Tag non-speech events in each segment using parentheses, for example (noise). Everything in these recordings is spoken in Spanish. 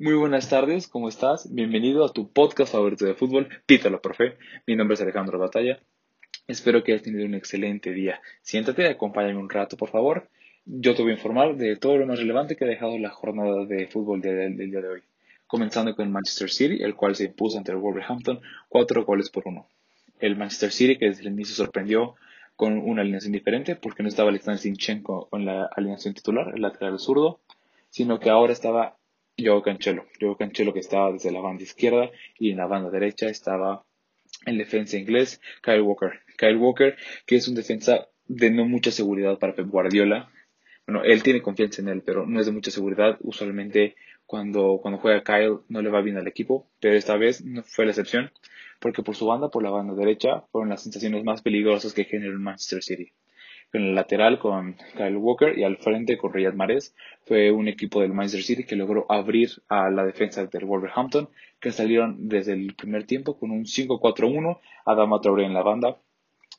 Muy buenas tardes, ¿cómo estás? Bienvenido a tu podcast favorito de fútbol, Pítalo, profe. Mi nombre es Alejandro Batalla. Espero que hayas tenido un excelente día. Siéntate, acompáñame un rato, por favor. Yo te voy a informar de todo lo más relevante que ha dejado la jornada de fútbol del, día de hoy. Comenzando con el Manchester City, el cual se impuso ante el Wolverhampton cuatro goles por uno. El Manchester City, que desde el inicio sorprendió con una alineación diferente, porque no estaba Alexander Sinchenko con la alineación titular, el lateral zurdo, sino que ahora estaba Joe Cancelo. Joe Cancelo que estaba desde la banda izquierda y en la banda derecha estaba el defensa inglés Kyle Walker. Kyle Walker que es un defensa de no mucha seguridad para Pep Guardiola. Bueno, él tiene confianza en él, pero no es de mucha seguridad. Usualmente cuando, cuando juega Kyle no le va bien al equipo, pero esta vez no fue la excepción, porque por su banda, por la banda derecha, fueron las sensaciones más peligrosas que generó el Manchester City en el lateral con Kyle Walker y al frente con Riyad Mahrez. Fue un equipo del Manchester City que logró abrir a la defensa del Wolverhampton, que salieron desde el primer tiempo con un 5-4-1, Adama Traoré en la banda,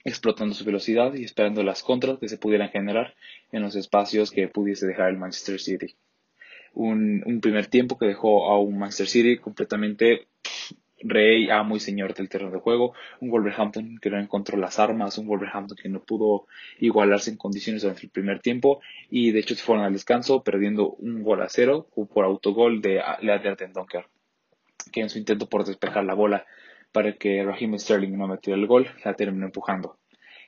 explotando su velocidad y esperando las contras que se pudieran generar en los espacios que pudiese dejar el Manchester City. Un, un primer tiempo que dejó a un Manchester City completamente rey, amo y señor del terreno de juego, un Wolverhampton que no encontró las armas, un Wolverhampton que no pudo igualarse en condiciones durante el primer tiempo y de hecho se fueron al descanso perdiendo un gol a cero por autogol de Leander Donker, que en su intento por despejar la bola para que Raheem Sterling no metiera el gol, la terminó empujando.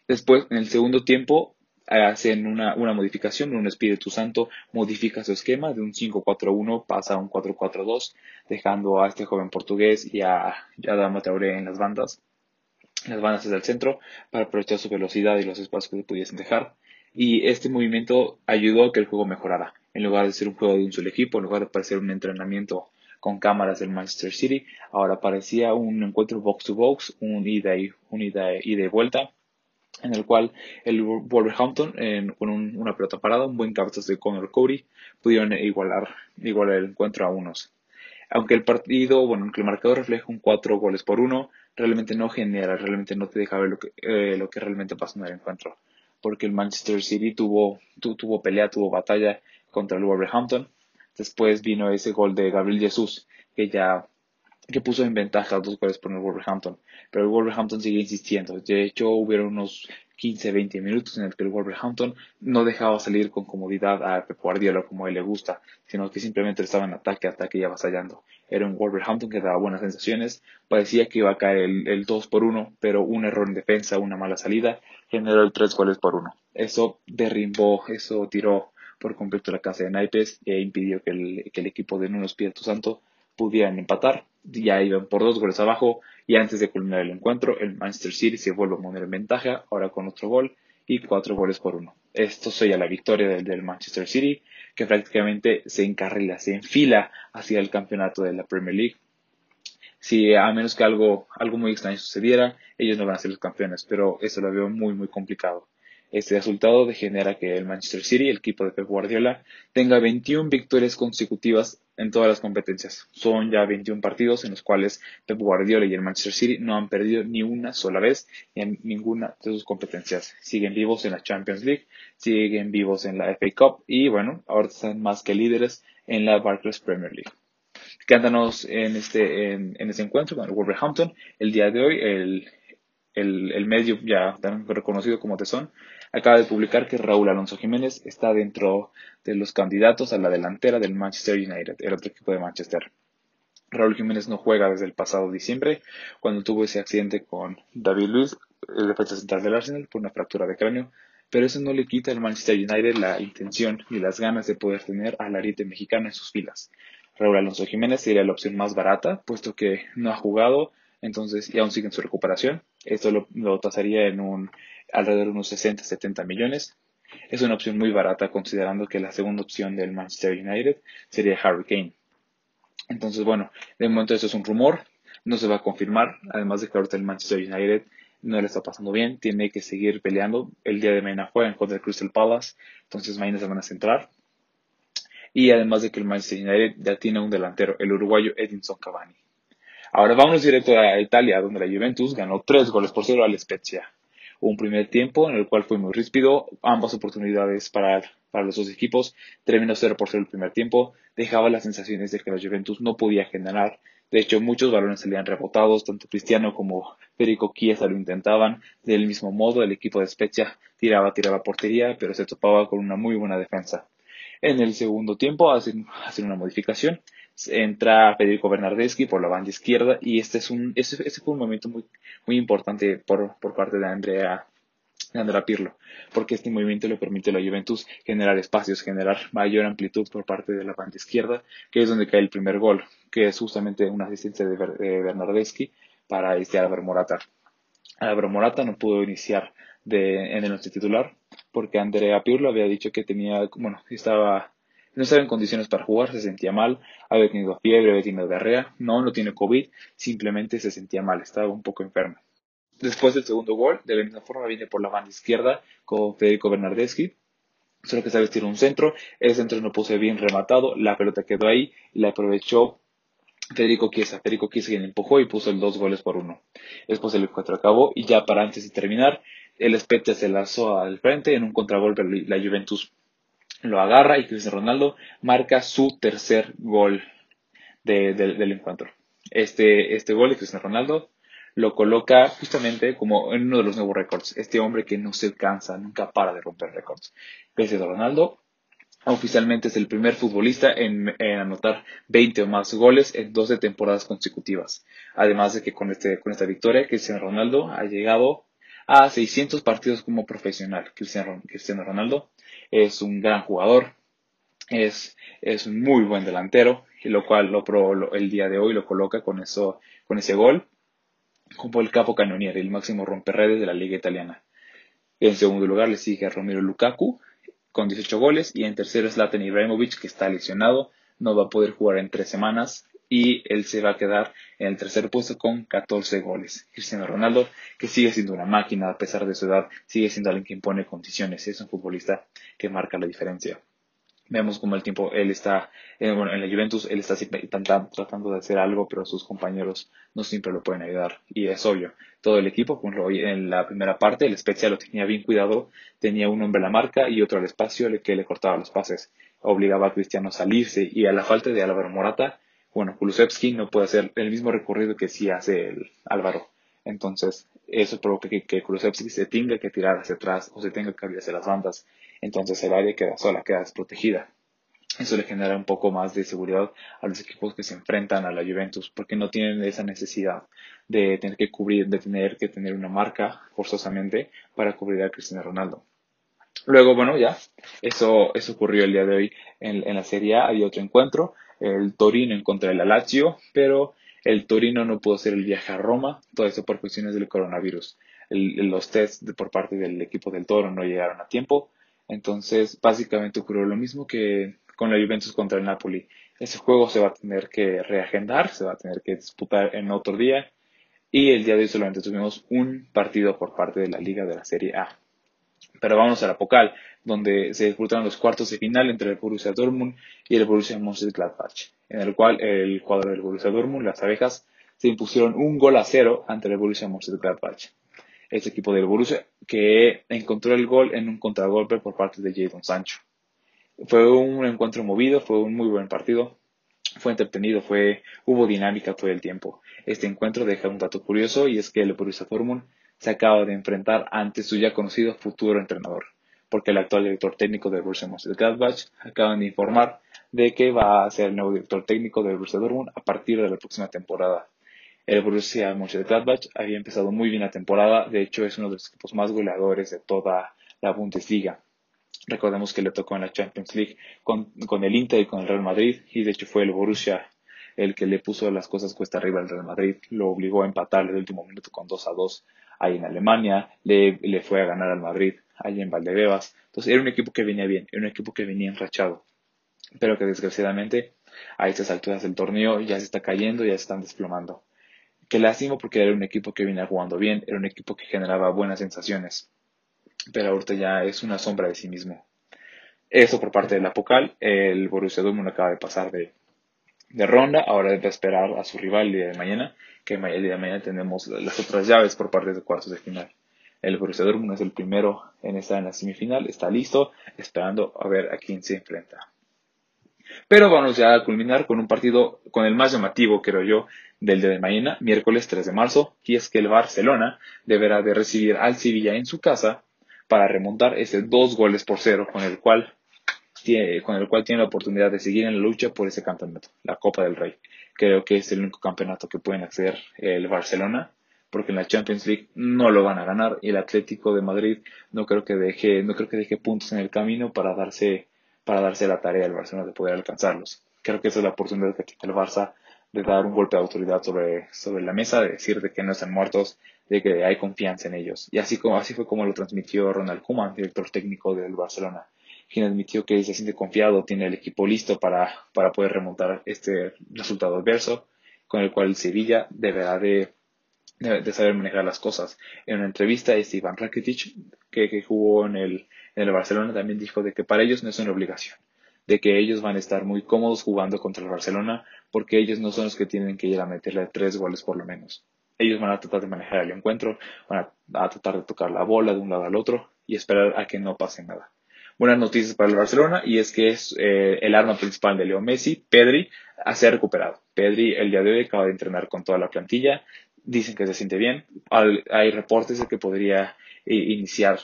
Después, en el segundo tiempo, hacen una, una modificación, un Espíritu Santo modifica su esquema de un 5-4-1, pasa a un 4-4-2, dejando a este joven portugués y a, a Dama Taure en las bandas, las bandas desde el centro, para aprovechar su velocidad y los espacios que se pudiesen dejar. Y este movimiento ayudó a que el juego mejorara. En lugar de ser un juego de un solo equipo, en lugar de parecer un entrenamiento con cámaras del Manchester City, ahora parecía un encuentro box to box, un ida y, un ida y de vuelta en el cual el Wolverhampton, con una pelota parada, un buen cabezazo de Conor Cody, pudieron igualar, igualar el encuentro a unos. Aunque el partido, bueno, aunque el marcador refleja un 4 goles por 1, realmente no genera, realmente no te deja ver lo que, eh, lo que realmente pasó en el encuentro. Porque el Manchester City tuvo, tuvo pelea, tuvo batalla contra el Wolverhampton. Después vino ese gol de Gabriel Jesús, que ya que puso en ventaja dos goles por el Wolverhampton, pero el Wolverhampton sigue insistiendo. De hecho, hubieron unos 15-20 minutos en el que el Wolverhampton no dejaba salir con comodidad a Pep Guardiola como a él le gusta, sino que simplemente estaba en ataque, ataque y avasallando. Era un Wolverhampton que daba buenas sensaciones, parecía que iba a caer el, el 2 por 1, pero un error en defensa, una mala salida, generó el 3 goles por 1. Eso derrimbó, eso tiró por completo la casa de naipes e impidió que el, que el equipo de Nuno Espíritu Santo pudieran empatar. Ya iban por dos goles abajo y antes de culminar el encuentro, el Manchester City se vuelve a poner en ventaja, ahora con otro gol y cuatro goles por uno. Esto sella la victoria del, Manchester City, que prácticamente se encarrila, se enfila hacia el campeonato de la Premier League. Si a menos que algo, algo muy extraño sucediera, ellos no van a ser los campeones, pero eso lo veo muy, muy complicado. Este resultado degenera que el Manchester City, el equipo de Pep Guardiola, tenga 21 victorias consecutivas en todas las competencias. Son ya 21 partidos en los cuales Pep Guardiola y el Manchester City no han perdido ni una sola vez en ninguna de sus competencias. Siguen vivos en la Champions League, siguen vivos en la FA Cup y bueno, ahora están más que líderes en la Barclays Premier League. Cántanos en este, en, en este encuentro con el Wolverhampton. El día de hoy, el, el, el medio ya tan reconocido como Tesón, acaba de publicar que Raúl Alonso Jiménez está dentro de los candidatos a la delantera del Manchester United, el otro equipo de Manchester. Raúl Jiménez no juega desde el pasado diciembre, cuando tuvo ese accidente con David Luiz, el defensa central del Arsenal, por una fractura de cráneo, pero eso no le quita al Manchester United la intención y las ganas de poder tener al ariete mexicano en sus filas. Raúl Alonso Jiménez sería la opción más barata, puesto que no ha jugado, entonces y aún sigue en su recuperación. Esto lo, lo tasaría en un alrededor de unos 60-70 millones. Es una opción muy barata considerando que la segunda opción del Manchester United sería Harry Kane. Entonces, bueno, de momento eso es un rumor, no se va a confirmar, además de que ahorita el Manchester United no le está pasando bien, tiene que seguir peleando. El día de mañana juegan contra el Crystal Palace, entonces mañana se van a centrar. Y además de que el Manchester United ya tiene un delantero, el uruguayo Edinson Cavani. Ahora vamos directo a Italia, donde la Juventus ganó tres goles por cero al Spezia un primer tiempo en el cual fue muy ríspido, ambas oportunidades para, para los dos equipos, terminó 0 por 0 el primer tiempo, dejaba las sensaciones de que la Juventus no podía generar, de hecho muchos balones salían rebotados, tanto Cristiano como Federico Chiesa lo intentaban, del mismo modo el equipo de Spezia tiraba, tiraba portería, pero se topaba con una muy buena defensa. En el segundo tiempo hacen, hacen una modificación, entra Federico Bernardeschi por la banda izquierda y este es un ese, fue un momento muy muy importante por, por parte de Andrea de Andrea Pirlo, porque este movimiento le permite a la Juventus generar espacios, generar mayor amplitud por parte de la banda izquierda, que es donde cae el primer gol, que es justamente una asistencia de, Bernardeschi para este Álvaro Morata. Álvaro Morata no pudo iniciar en el once titular porque Andrea Pirlo había dicho que tenía, bueno, estaba no estaba en condiciones para jugar, se sentía mal, había tenido fiebre, había tenido diarrea, no, no tiene COVID, simplemente se sentía mal, estaba un poco enfermo. Después del segundo gol, de la misma forma viene por la banda izquierda con Federico Bernardeschi, solo que sabe vestir un centro, el centro no puse bien rematado, la pelota quedó ahí la aprovechó Federico Chiesa. Federico Chiesa quien empujó y puso el dos goles por uno. Después el encuentro acabó y ya para antes de terminar, el Spezia se lanzó al frente en un contragolpe la Juventus lo agarra y Cristiano Ronaldo marca su tercer gol del encuentro. Este, este gol de Cristiano Ronaldo lo coloca justamente como en uno de los nuevos récords. Este hombre que no se cansa, nunca para de romper récords. Cristiano Ronaldo oficialmente es el primer futbolista en, anotar 20 o más goles en 12 temporadas consecutivas. Además de que con, este, con esta victoria, Cristiano Ronaldo ha llegado a 600 partidos como profesional. Cristiano, Cristiano Ronaldo es un gran jugador, es, es un muy buen delantero, y lo cual lo, el día de hoy lo coloca con, eso, con ese gol como el capo canoniere, el máximo romperredes de la liga italiana. En segundo lugar le sigue Romero Lukaku con 18 goles y en tercero es Zlatan Ibrahimovic que está lesionado, no va a poder jugar en tres semanas y él se va a quedar en el tercer puesto con 14 goles. Cristiano Ronaldo, que sigue siendo una máquina a pesar de su edad, sigue siendo alguien que impone condiciones, es un futbolista que marca la diferencia. Vemos como el tiempo, él está, eh, en la Juventus, él está tratando de hacer algo, pero sus compañeros no siempre lo pueden ayudar. Y es obvio, todo el equipo, en la primera parte, el especial lo tenía bien cuidado, tenía un hombre a la marca y otro al espacio que le cortaba los pases. Obligaba a Cristiano a salirse y a la falta de Álvaro Morata, bueno, Kulusevski no puede hacer el mismo recorrido que sí hace el Álvaro. Entonces, eso provoca que, que Kulusevski se tenga que tirar hacia atrás o se tenga que abrir hacia las bandas. Entonces, el área queda sola, queda desprotegida. Eso le genera un poco más de seguridad a los equipos que se enfrentan a la Juventus, porque no tienen esa necesidad de tener que cubrir, de tener que tener una marca forzosamente para cubrir a Cristiano Ronaldo. Luego, bueno, ya, eso, eso ocurrió el día de hoy en, en la Serie A. Había otro encuentro el Torino en contra del Lazio, pero el Torino no pudo hacer el viaje a Roma, todo eso por cuestiones del coronavirus. los tests por parte del equipo del Toro no llegaron a tiempo, entonces básicamente ocurrió lo mismo que con la Juventus contra el Napoli. Ese juego se va a tener que reagendar, se va a tener que disputar en otro día y el día de hoy solamente tuvimos un partido por parte de la Liga de la Serie A. Pero vamos a la Pocal, donde se disputaron los cuartos de final entre el Borussia Dortmund y el Borussia Mönchengladbach, en el cual el cuadro del Borussia Dortmund, las abejas, se impusieron un gol a cero ante el Borussia Mönchengladbach. Este equipo del Borussia que encontró el gol en un contragolpe por parte de Jadon Sancho. Fue un encuentro movido, fue un muy buen partido, fue entretenido, fue, hubo dinámica todo el tiempo. Este encuentro deja un dato curioso y es que el Borussia Dortmund se acaba de enfrentar ante su ya conocido futuro entrenador, porque el actual director técnico del Borussia Mönchengladbach acaban de informar de que va a ser el nuevo director técnico del Borussia Dortmund a partir de la próxima temporada. El Borussia Mönchengladbach había empezado muy bien la temporada, de hecho es uno de los equipos más goleadores de toda la Bundesliga. Recordemos que le tocó en la Champions League con, con el Inter y con el Real Madrid y de hecho fue el Borussia el que le puso las cosas cuesta arriba al Real Madrid, lo obligó a empatar el último minuto con 2 a 2 ahí en Alemania, le, le fue a ganar al Madrid ahí en Valdebebas. Entonces era un equipo que venía bien, era un equipo que venía enrachado, pero que desgraciadamente a estas alturas del torneo ya se está cayendo, ya se están desplomando. Qué lástima porque era un equipo que venía jugando bien, era un equipo que generaba buenas sensaciones, pero ahorita ya es una sombra de sí mismo. Eso por parte del Apocal, el Borussia Dortmund acaba de pasar de, de ronda, ahora debe esperar a su rival el día de mañana, que el día de mañana tenemos las otras llaves por parte de cuartos de final. El Borussia Dortmund es el primero en estar en la semifinal, está listo, esperando a ver a quién se enfrenta. Pero vamos ya a culminar con un partido, con el más llamativo, creo yo, del día de mañana, miércoles 3 de marzo, y es que el Barcelona deberá de recibir al Sevilla en su casa para remontar ese dos goles por cero con el cual con el cual tiene la oportunidad de seguir en la lucha por ese campeonato, la Copa del Rey. Creo que es el único campeonato que pueden acceder el Barcelona, porque en la Champions League no lo van a ganar y el Atlético de Madrid no creo que deje, no creo que deje puntos en el camino para darse, para darse la tarea al Barcelona de poder alcanzarlos. Creo que esa es la oportunidad que tiene el Barça de dar un golpe de autoridad sobre, sobre la mesa, de decir de que no están muertos, de que hay confianza en ellos. Y así, así fue como lo transmitió Ronald Koeman, director técnico del Barcelona quien admitió que se siente confiado, tiene el equipo listo para, para poder remontar este resultado adverso, con el cual Sevilla deberá de, saber manejar las cosas. En una entrevista, este Iván Rakitic, que, que jugó en el, en el Barcelona, también dijo de que para ellos no es una obligación, de que ellos van a estar muy cómodos jugando contra el Barcelona, porque ellos no son los que tienen que ir a meterle tres goles por lo menos. Ellos van a tratar de manejar el encuentro, van a tratar de tocar la bola de un lado al otro y esperar a que no pase nada buenas noticias para el Barcelona y es que es eh, el arma principal de Leo Messi, Pedri, se ha recuperado. Pedri el día de hoy acaba de entrenar con toda la plantilla, dicen que se siente bien, hay reportes de que podría eh, iniciar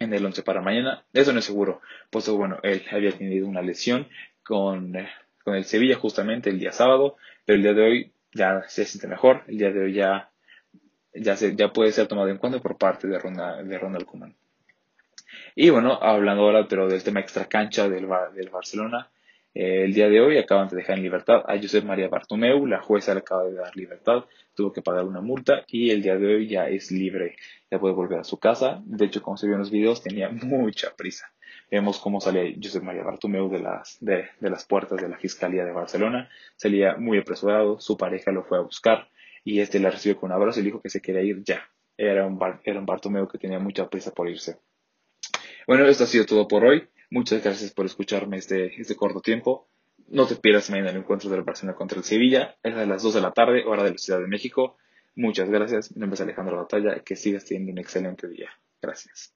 en el 11 para mañana, eso no es seguro, pues bueno, él había tenido una lesión con, eh, con el Sevilla justamente el día sábado, pero el día de hoy ya se siente mejor, el día de hoy ya, ya, se, ya puede ser tomado en cuenta por parte de Ronald, de Ronald Koeman. Y bueno, hablando ahora pero del tema extra cancha del, del Barcelona, eh, el día de hoy acaban de dejar en libertad a Josep María Bartomeu, la jueza le acaba de dar libertad, tuvo que pagar una multa y el día de hoy ya es libre, ya puede volver a su casa. De hecho, como se vio en los videos, tenía (laughs) mucha prisa. Vemos cómo salía Josep María Bartomeu de las, de, de las puertas de la Fiscalía de Barcelona, salía muy apresurado, su pareja lo fue a buscar y este la recibió con un abrazo y le dijo que se quería ir ya. Era un, era un Bartomeu que tenía mucha prisa por irse. Bueno, esto ha sido todo por hoy. Muchas gracias por escucharme este, este corto tiempo. No te pierdas mañana el encuentro del Barcelona contra el Sevilla. Es a las 2 de la tarde, hora de la Ciudad de México. Muchas gracias. Mi nombre es Alejandro Batalla. Que sigas teniendo un excelente día. Gracias.